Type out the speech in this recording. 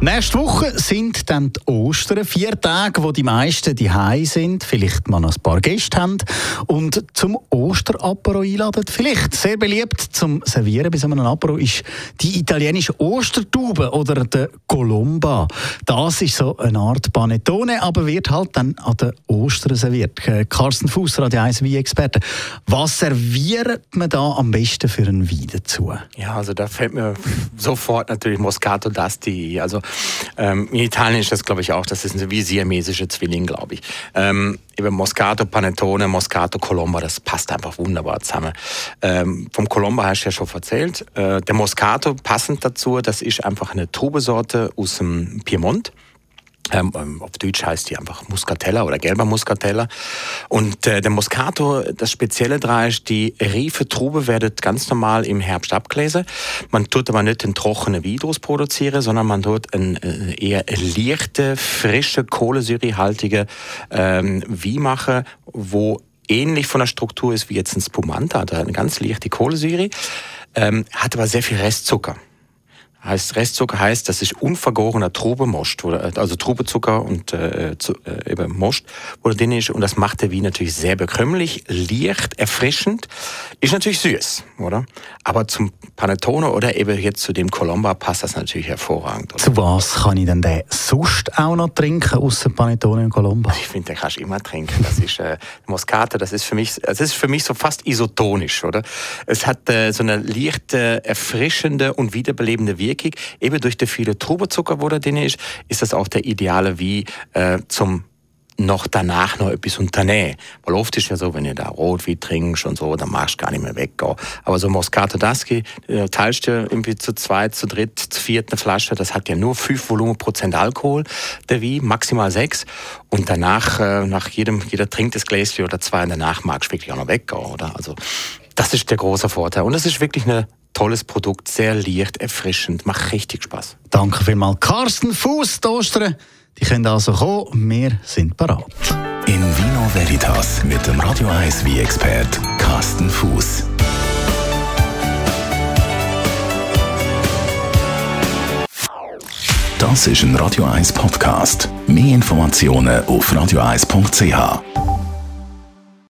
Nächste Woche sind dann die Ostern, vier Tage, wo die meisten die sind, vielleicht mal ein paar Gäste haben und zum Osterapero einladen. Vielleicht sehr beliebt zum Servieren bei so einem Apero ist die italienische Ostertube oder der Colomba. Das ist so eine Art Panettone, aber wird halt dann an den Ostern serviert. Äh, Carsten Fuß, Radio 1 Wein-Experte. Was serviert man da am besten für einen Wein dazu? Ja, also da fällt mir sofort natürlich Moscato d'Asti. Also ähm, in Italien ist das, glaube ich, auch, das ist wie siamesische Zwilling, glaube ich. Ähm, eben Moscato Panettone, Moscato Colombo, das passt einfach wunderbar zusammen. Ähm, vom Colombo hast du ja schon erzählt. Äh, der Moscato passend dazu, das ist einfach eine Trubesorte aus dem Piemont. Ähm, ähm, auf Deutsch heißt die einfach Muscatella oder gelber Muscatella. Und äh, der Moscato, das Spezielle daran ist, die reife Trube wird ganz normal im Herbst abgelesen. Man tut aber nicht den trockenen Wein produzieren, sondern man tut einen äh, eher leichte, frische, kohlensäurehaltige ähm, Wein machen, wo ähnlich von der Struktur ist wie jetzt ein Spumante, hat eine ganz leichte Kohlensäure, ähm, hat aber sehr viel Restzucker heißt Restzucker heißt, das ist unvergorener Trubemost, also Trubezucker und äh, zu, äh, eben Most, wo drin ist. Und das macht der Wein natürlich sehr bekömmlich, leicht, erfrischend, ist natürlich süß, oder? Aber zum Panettone oder eben jetzt zu dem Colomba passt das natürlich hervorragend. Oder? Zu was kann ich denn den sonst auch noch trinken außer Panettone und Colomba? Ich finde, den kannst du immer trinken. Das ist äh, Moscato, das ist für mich, das ist für mich so fast isotonisch, oder? Es hat äh, so eine leichte, erfrischende und wiederbelebende Wirkung. Eben durch den vielen Trubezucker, wo da drin ist, ist das auch der ideale wie äh, zum noch danach noch etwas unternehmen. Weil oft ist ja so, wenn ihr da Rotwein trinkst und so, dann machst du gar nicht mehr weggehen. Aber so Moscato d'Aschi äh, teilst du irgendwie zu zweit, zu dritt, zu vierten Flasche. Das hat ja nur 5 Volumenprozent Alkohol, der Wein, maximal 6. Und danach, äh, nach jedem, jeder trinkt das Gläschen oder zwei und danach magst du wirklich auch noch weggehen, oder? Also, das ist der große Vorteil. Und das ist wirklich eine tolles Produkt, sehr leicht, erfrischend, macht richtig Spaß. Danke vielmals. Carsten Fuß, Ostern. Die können also kommen, wir sind bereit. In Vino Veritas mit dem Radio 1 wie expert Carsten Fuß. Das ist ein Radio 1 Podcast. Mehr Informationen auf radio1.ch.